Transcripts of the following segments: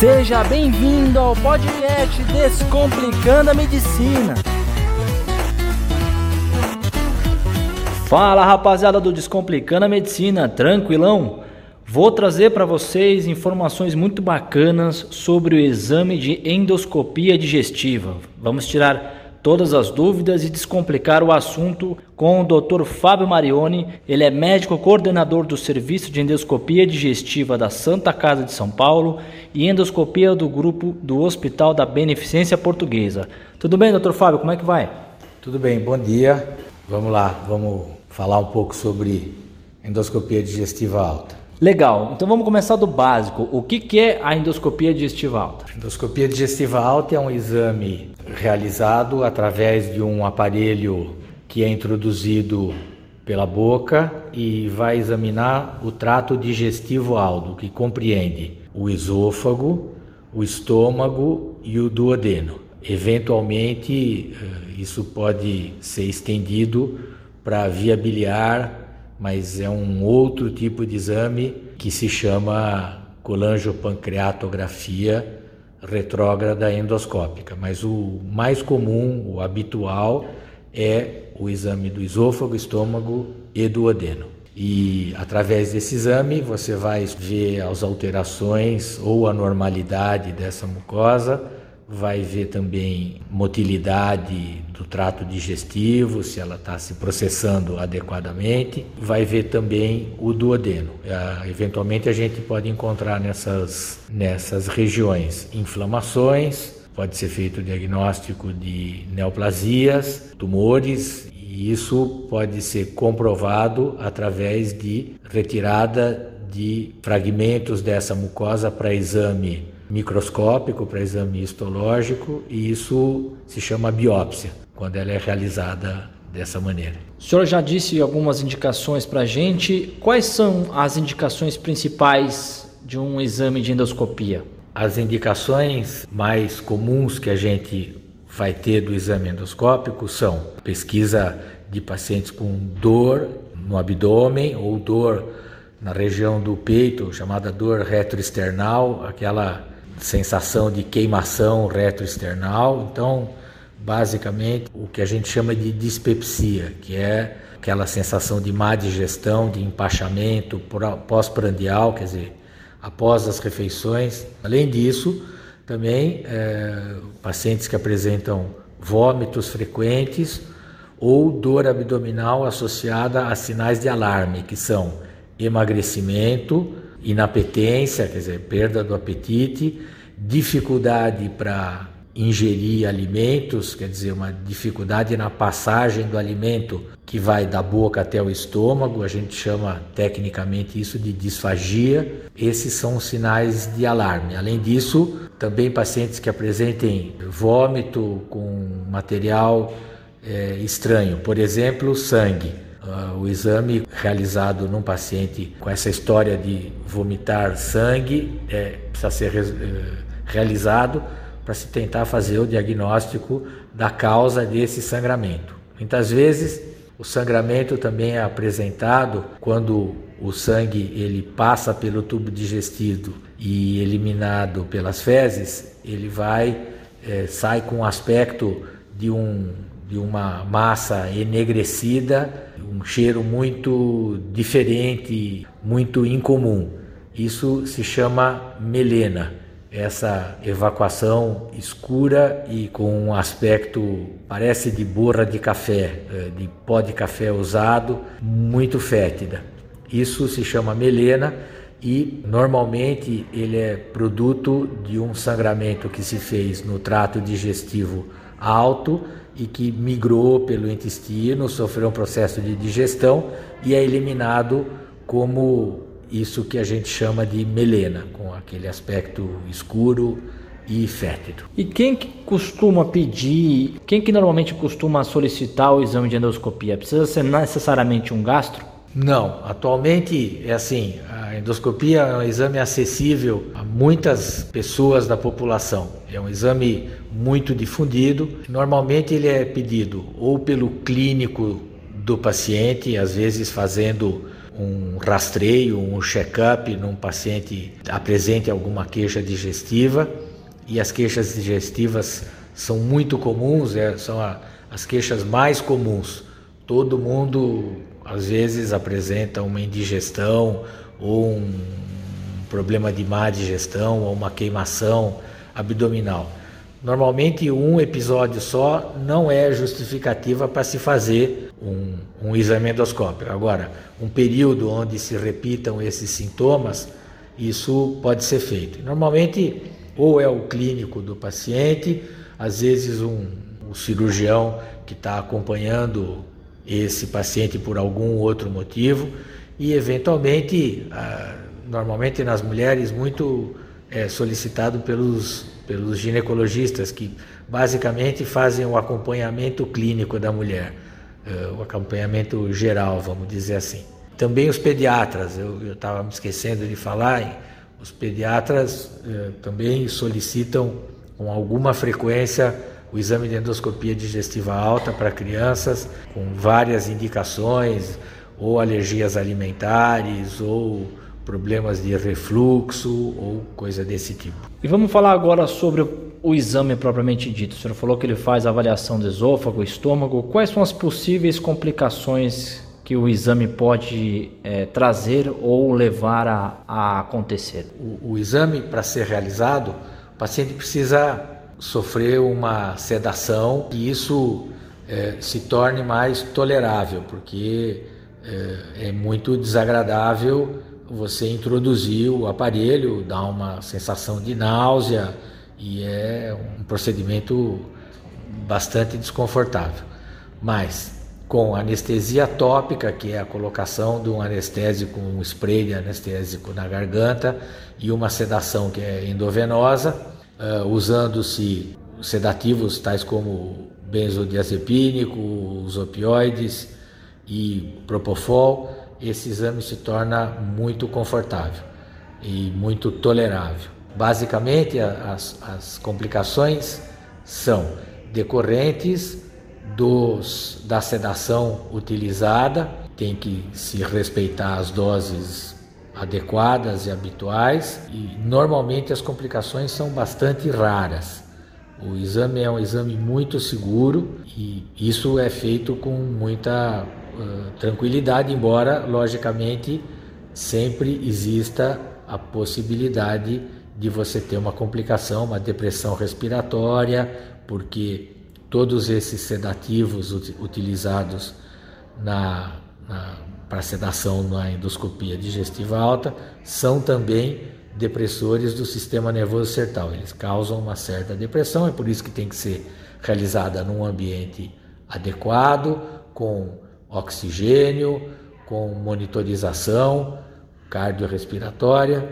Seja bem-vindo ao podcast Descomplicando a Medicina. Fala rapaziada do Descomplicando a Medicina, tranquilão? Vou trazer para vocês informações muito bacanas sobre o exame de endoscopia digestiva. Vamos tirar todas as dúvidas e descomplicar o assunto com o Dr. Fábio Marioni. Ele é médico coordenador do Serviço de Endoscopia Digestiva da Santa Casa de São Paulo e endoscopia do grupo do Hospital da Beneficência Portuguesa. Tudo bem, Dr. Fábio? Como é que vai? Tudo bem, bom dia. Vamos lá, vamos falar um pouco sobre endoscopia digestiva alta. Legal, então vamos começar do básico. O que, que é a endoscopia digestiva alta? A endoscopia digestiva alta é um exame realizado através de um aparelho que é introduzido pela boca e vai examinar o trato digestivo alto, que compreende o esôfago, o estômago e o duodeno. Eventualmente, eh, isso pode ser estendido para via biliar mas é um outro tipo de exame que se chama colangiopancreatografia retrógrada endoscópica. Mas o mais comum, o habitual, é o exame do esôfago, estômago e do odeno. E através desse exame você vai ver as alterações ou a normalidade dessa mucosa vai ver também motilidade do trato digestivo, se ela está se processando adequadamente, vai ver também o duodeno. É, eventualmente a gente pode encontrar nessas, nessas regiões inflamações, pode ser feito o diagnóstico de neoplasias, tumores, e isso pode ser comprovado através de retirada de fragmentos dessa mucosa para exame microscópico para exame histológico e isso se chama biópsia, quando ela é realizada dessa maneira. O senhor já disse algumas indicações para a gente. Quais são as indicações principais de um exame de endoscopia? As indicações mais comuns que a gente vai ter do exame endoscópico são pesquisa de pacientes com dor no abdômen ou dor na região do peito, chamada dor retroesternal, aquela sensação de queimação retroesternal. Então, basicamente, o que a gente chama de dispepsia, que é aquela sensação de má digestão, de empachamento pós-prandial, quer dizer, após as refeições. Além disso, também é, pacientes que apresentam vômitos frequentes ou dor abdominal associada a sinais de alarme, que são emagrecimento, inapetência, quer dizer, perda do apetite, dificuldade para ingerir alimentos, quer dizer, uma dificuldade na passagem do alimento que vai da boca até o estômago, a gente chama tecnicamente isso de disfagia. Esses são sinais de alarme. Além disso, também pacientes que apresentem vômito com material é, estranho, por exemplo, sangue o exame realizado num paciente com essa história de vomitar sangue é, precisa ser re, uh, realizado para se tentar fazer o diagnóstico da causa desse sangramento. Muitas vezes o sangramento também é apresentado quando o sangue ele passa pelo tubo digestivo e eliminado pelas fezes, ele vai é, sai com um aspecto de um de uma massa enegrecida, um cheiro muito diferente, muito incomum. Isso se chama melena. Essa evacuação escura e com um aspecto parece de borra de café, eh, de pó de café usado, muito fétida. Isso se chama melena e normalmente ele é produto de um sangramento que se fez no trato digestivo alto e que migrou pelo intestino, sofreu um processo de digestão e é eliminado como isso que a gente chama de melena, com aquele aspecto escuro e fétido. E quem que costuma pedir, quem que normalmente costuma solicitar o exame de endoscopia? Precisa ser necessariamente um gastro? Não, atualmente é assim, a endoscopia é um exame acessível a muitas pessoas da população. É um exame muito difundido. Normalmente ele é pedido ou pelo clínico do paciente, às vezes fazendo um rastreio, um check-up num paciente apresente alguma queixa digestiva e as queixas digestivas são muito comuns, é, são a, as queixas mais comuns. Todo mundo às vezes apresenta uma indigestão ou um problema de má digestão ou uma queimação abdominal. Normalmente, um episódio só não é justificativa para se fazer um, um, exame endoscópico. Agora, um período onde se repitam esses sintomas, isso pode ser feito. Normalmente, ou é o clínico do paciente, às vezes um, um cirurgião que está acompanhando esse paciente por algum outro motivo, e eventualmente, ah, normalmente nas mulheres, muito é solicitado pelos pelos ginecologistas que basicamente fazem o acompanhamento clínico da mulher, uh, o acompanhamento geral, vamos dizer assim. Também os pediatras, eu estava me esquecendo de falar, os pediatras uh, também solicitam com alguma frequência o exame de endoscopia digestiva alta para crianças com várias indicações, ou alergias alimentares, ou problemas de refluxo ou coisa desse tipo. E vamos falar agora sobre o exame propriamente dito. O senhor falou que ele faz avaliação do esôfago, estômago. Quais são as possíveis complicações que o exame pode é, trazer ou levar a, a acontecer? O, o exame, para ser realizado, o paciente precisa sofrer uma sedação e isso é, se torne mais tolerável, porque é, é muito desagradável você introduzir o aparelho, dá uma sensação de náusea e é um procedimento bastante desconfortável. Mas com anestesia tópica, que é a colocação de um anestésico, um spray de anestésico na garganta e uma sedação que é endovenosa, uh, usando-se sedativos tais como benzodiazepínico, os opioides e propofol, esse exame se torna muito confortável e muito tolerável. Basicamente, as, as complicações são decorrentes dos, da sedação utilizada, tem que se respeitar as doses adequadas e habituais, e normalmente as complicações são bastante raras. O exame é um exame muito seguro e isso é feito com muita uh, tranquilidade, embora, logicamente, sempre exista a possibilidade de você ter uma complicação, uma depressão respiratória, porque todos esses sedativos ut utilizados na, na para sedação na endoscopia digestiva alta são também depressores do sistema nervoso certal. Eles causam uma certa depressão, é por isso que tem que ser realizada num ambiente adequado, com oxigênio, com monitorização cardiorrespiratória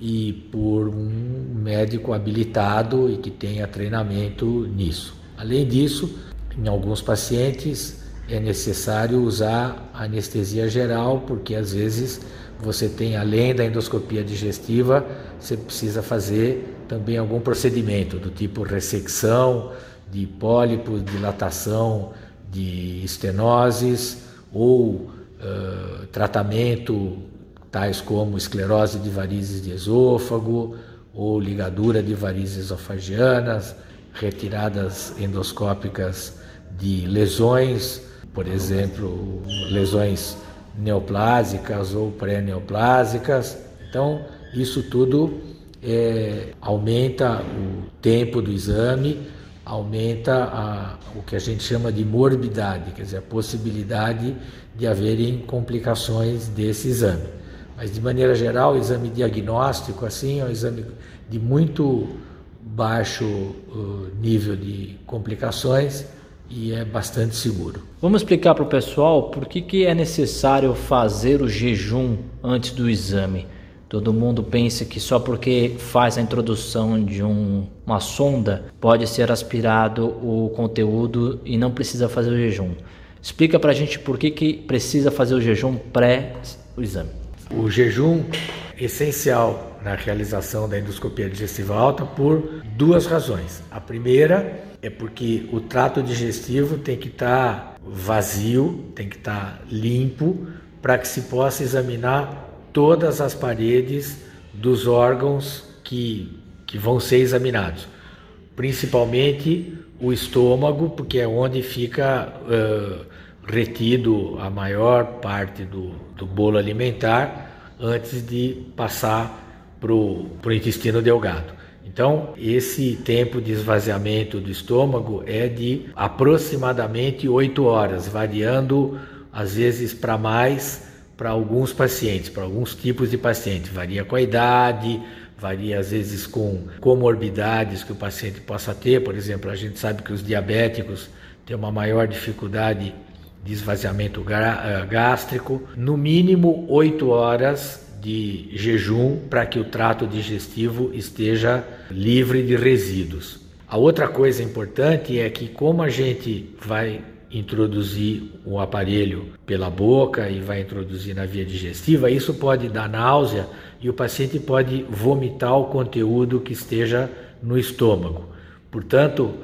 e por um médico habilitado e que tenha treinamento nisso. Além disso, em alguns pacientes é necessário usar anestesia geral, porque às vezes você tem, além da endoscopia digestiva, você precisa fazer também algum procedimento do tipo ressecção de pólipos, dilatação de estenoses ou uh, tratamento tais como esclerose de varizes de esôfago ou ligadura de varizes esofagianas, retiradas endoscópicas de lesões, por exemplo, lesões neoplásicas ou pré-neoplásicas. Então, isso tudo é, aumenta o tempo do exame, aumenta a, o que a gente chama de morbidade, quer dizer, a possibilidade de haverem complicações desse exame. Mas, de maneira geral, o exame diagnóstico assim, é um exame de muito baixo uh, nível de complicações e é bastante seguro. Vamos explicar para o pessoal por que, que é necessário fazer o jejum antes do exame. Todo mundo pensa que só porque faz a introdução de um, uma sonda pode ser aspirado o conteúdo e não precisa fazer o jejum. Explica para a gente por que, que precisa fazer o jejum pré o exame. O jejum é essencial na realização da endoscopia digestiva alta por duas razões. A primeira é porque o trato digestivo tem que estar tá vazio, tem que estar tá limpo para que se possa examinar todas as paredes dos órgãos que, que vão ser examinados, principalmente o estômago, porque é onde fica uh, retido a maior parte do, do bolo alimentar antes de passar para o intestino delgado. Então, esse tempo de esvaziamento do estômago é de aproximadamente 8 horas, variando às vezes para mais para alguns pacientes, para alguns tipos de pacientes. Varia com a idade, varia às vezes com comorbidades que o paciente possa ter. Por exemplo, a gente sabe que os diabéticos têm uma maior dificuldade de esvaziamento eh, gástrico. No mínimo 8 horas de jejum para que o trato digestivo esteja livre de resíduos. A outra coisa importante é que, como a gente vai introduzir o aparelho pela boca e vai introduzir na via digestiva, isso pode dar náusea e o paciente pode vomitar o conteúdo que esteja no estômago. Portanto,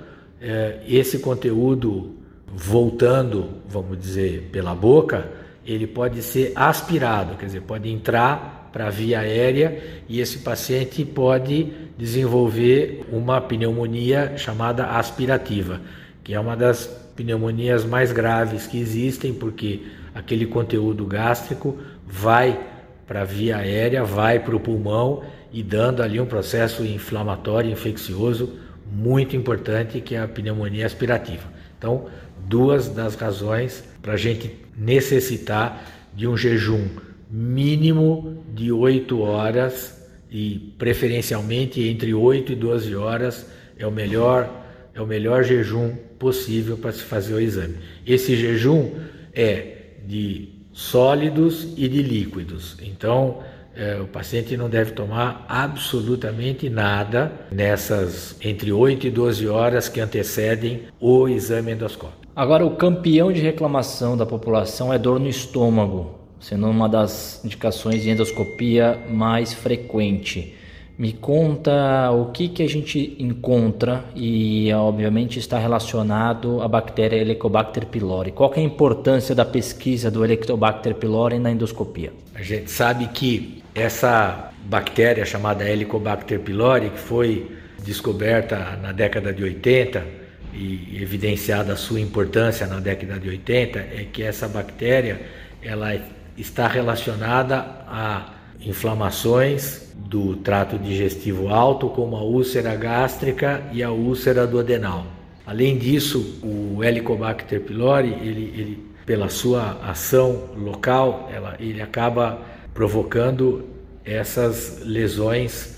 eh, esse conteúdo voltando, vamos dizer, pela boca, ele pode ser aspirado, quer dizer, pode entrar para a via aérea e esse paciente pode desenvolver uma pneumonia chamada aspirativa, que é uma das pneumonias mais graves que existem, porque aquele conteúdo gástrico vai para a via aérea, vai para o pulmão e dando ali um processo inflamatório, infeccioso muito importante, que é a pneumonia aspirativa. Então, duas das razões para a gente necessitar de um jejum mínimo de 8 horas e preferencialmente entre 8 e 12 horas é o melhor é o melhor jejum possível para se fazer o exame. Esse jejum é de sólidos e de líquidos. Então, é, o paciente não deve tomar absolutamente nada nessas entre 8 e 12 horas que antecedem o exame endoscópico. Agora, o campeão de reclamação da população é dor no estômago, sendo uma das indicações de endoscopia mais frequente. Me conta o que, que a gente encontra e, obviamente, está relacionado à bactéria Helicobacter pylori. Qual é a importância da pesquisa do Helicobacter pylori na endoscopia? A gente sabe que essa bactéria chamada Helicobacter pylori, que foi descoberta na década de 80, e evidenciada a sua importância na década de 80 é que essa bactéria ela está relacionada a inflamações do trato digestivo alto, como a úlcera gástrica e a úlcera do adenal. Além disso, o Helicobacter pylori, ele, ele pela sua ação local, ela, ele acaba provocando essas lesões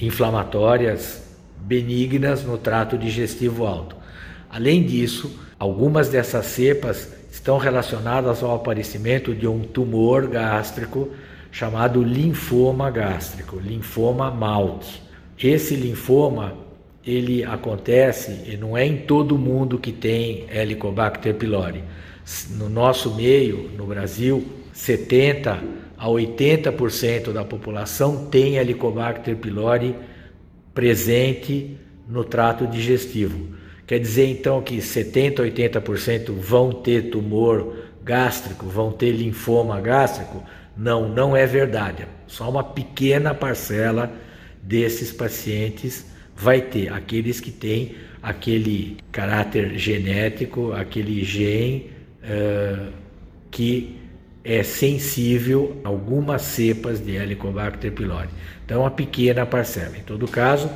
inflamatórias benignas no trato digestivo alto. Além disso, algumas dessas cepas estão relacionadas ao aparecimento de um tumor gástrico chamado linfoma gástrico, linfoma malte. Esse linfoma ele acontece e não é em todo mundo que tem Helicobacter pylori. No nosso meio, no Brasil, 70 a 80% da população tem Helicobacter pylori presente no trato digestivo. Quer dizer então que 70, 80% vão ter tumor gástrico, vão ter linfoma gástrico? Não, não é verdade. Só uma pequena parcela desses pacientes vai ter, aqueles que têm aquele caráter genético, aquele gene uh, que é sensível a algumas cepas de Helicobacter pylori. Então, uma pequena parcela. Em todo caso,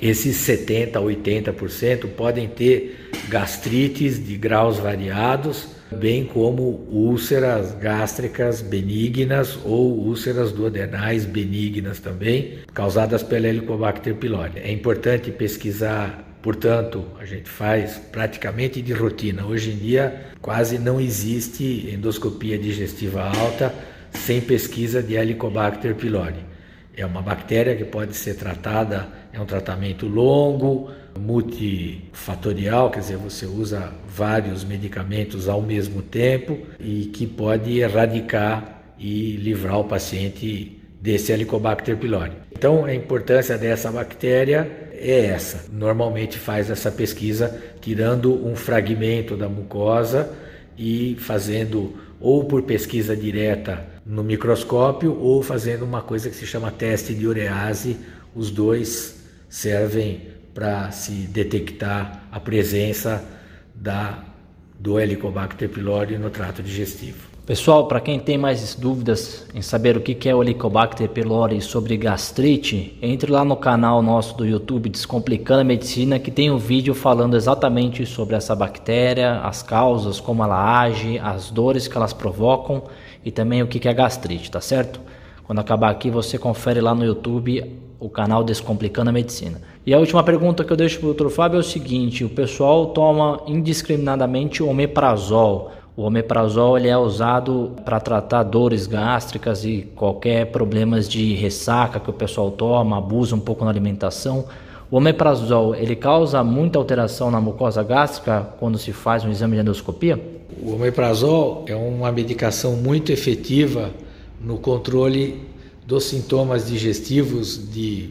esses 70% a 80% podem ter gastrites de graus variados, bem como úlceras gástricas benignas ou úlceras duodenais benignas também, causadas pela Helicobacter pylori. É importante pesquisar Portanto, a gente faz praticamente de rotina. Hoje em dia, quase não existe endoscopia digestiva alta sem pesquisa de Helicobacter pylori. É uma bactéria que pode ser tratada, é um tratamento longo, multifatorial, quer dizer, você usa vários medicamentos ao mesmo tempo e que pode erradicar e livrar o paciente desse Helicobacter pylori. Então, a importância dessa bactéria é essa. Normalmente faz essa pesquisa tirando um fragmento da mucosa e fazendo ou por pesquisa direta no microscópio ou fazendo uma coisa que se chama teste de urease. Os dois servem para se detectar a presença da, do Helicobacter pylori no trato digestivo. Pessoal, para quem tem mais dúvidas em saber o que é o Helicobacter pylori sobre gastrite, entre lá no canal nosso do YouTube Descomplicando a Medicina, que tem um vídeo falando exatamente sobre essa bactéria, as causas, como ela age, as dores que elas provocam e também o que é gastrite, tá certo? Quando acabar aqui, você confere lá no YouTube o canal Descomplicando a Medicina. E a última pergunta que eu deixo para o Dr. Fábio é o seguinte: o pessoal toma indiscriminadamente omeprazol. O omeprazol ele é usado para tratar dores gástricas e qualquer problemas de ressaca que o pessoal toma, abusa um pouco na alimentação. O omeprazol ele causa muita alteração na mucosa gástrica quando se faz um exame de endoscopia? O omeprazol é uma medicação muito efetiva no controle dos sintomas digestivos de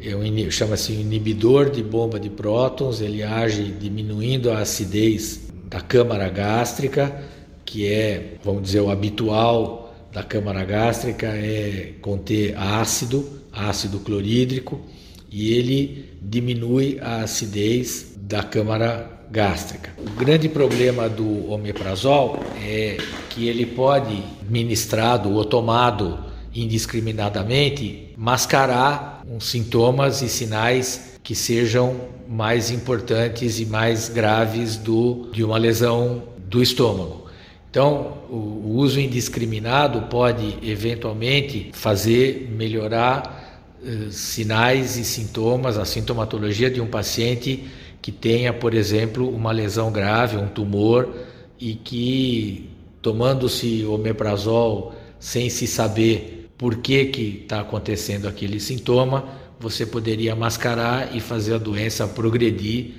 é chama-se inibidor de bomba de prótons, ele age diminuindo a acidez da câmara gástrica, que é, vamos dizer, o habitual da câmara gástrica é conter ácido, ácido clorídrico, e ele diminui a acidez da câmara gástrica. O grande problema do omeprazol é que ele pode, ministrado ou tomado indiscriminadamente, mascarar uns sintomas e sinais que sejam mais importantes e mais graves do, de uma lesão do estômago. Então, o, uso indiscriminado pode eventualmente fazer melhorar eh, sinais e sintomas, a sintomatologia de um paciente que tenha, por exemplo, uma lesão grave, um tumor, e que tomando-se omeprazol sem se saber por que está acontecendo aquele sintoma, você poderia mascarar e fazer a doença progredir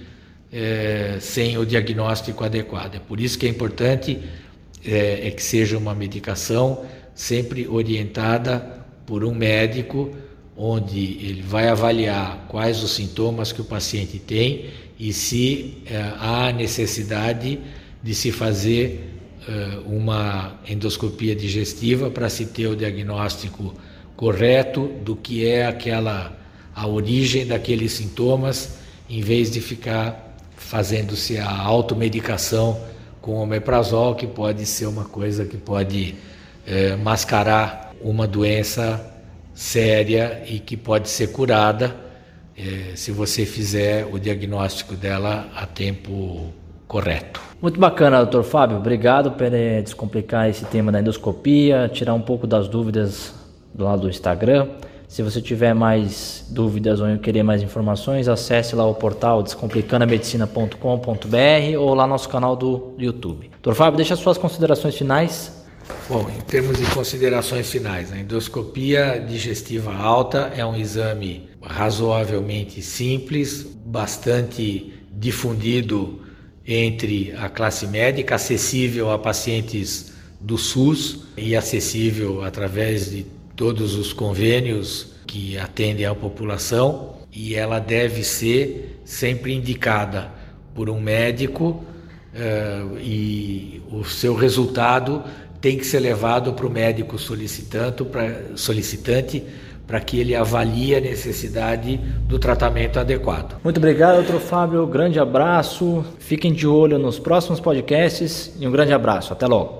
é, sem o diagnóstico adequado. É por isso que é importante é, é que seja uma medicação sempre orientada por um médico, onde ele vai avaliar quais os sintomas que o paciente tem e se é, há necessidade de se fazer uma endoscopia digestiva para se ter o diagnóstico correto do que é aquela a origem daqueles sintomas, em vez de ficar fazendo-se a automedicação com omeprazol, que pode ser uma coisa que pode é, mascarar uma doença séria e que pode ser curada é, se você fizer o diagnóstico dela a tempo correto. Muito bacana, doutor Fábio. Obrigado por descomplicar esse tema da endoscopia, tirar um pouco das dúvidas do lado do Instagram. Se você tiver mais dúvidas ou querer mais informações, acesse lá o portal descomplicandamedicina.com.br ou lá nosso canal do YouTube. Doutor Fábio, deixa suas considerações finais. Bom, em termos de considerações finais, a endoscopia digestiva alta é um exame razoavelmente simples, bastante difundido entre a classe médica, acessível a pacientes do SUS e acessível através de todos os convênios que atendem à população. E ela deve ser sempre indicada por um médico uh, e o seu resultado tem que ser levado para o médico solicitante solicitante para que ele avalie a necessidade do tratamento adequado. Muito obrigado, doutor Fábio. Grande abraço. Fiquem de olho nos próximos podcasts e um grande abraço. Até logo.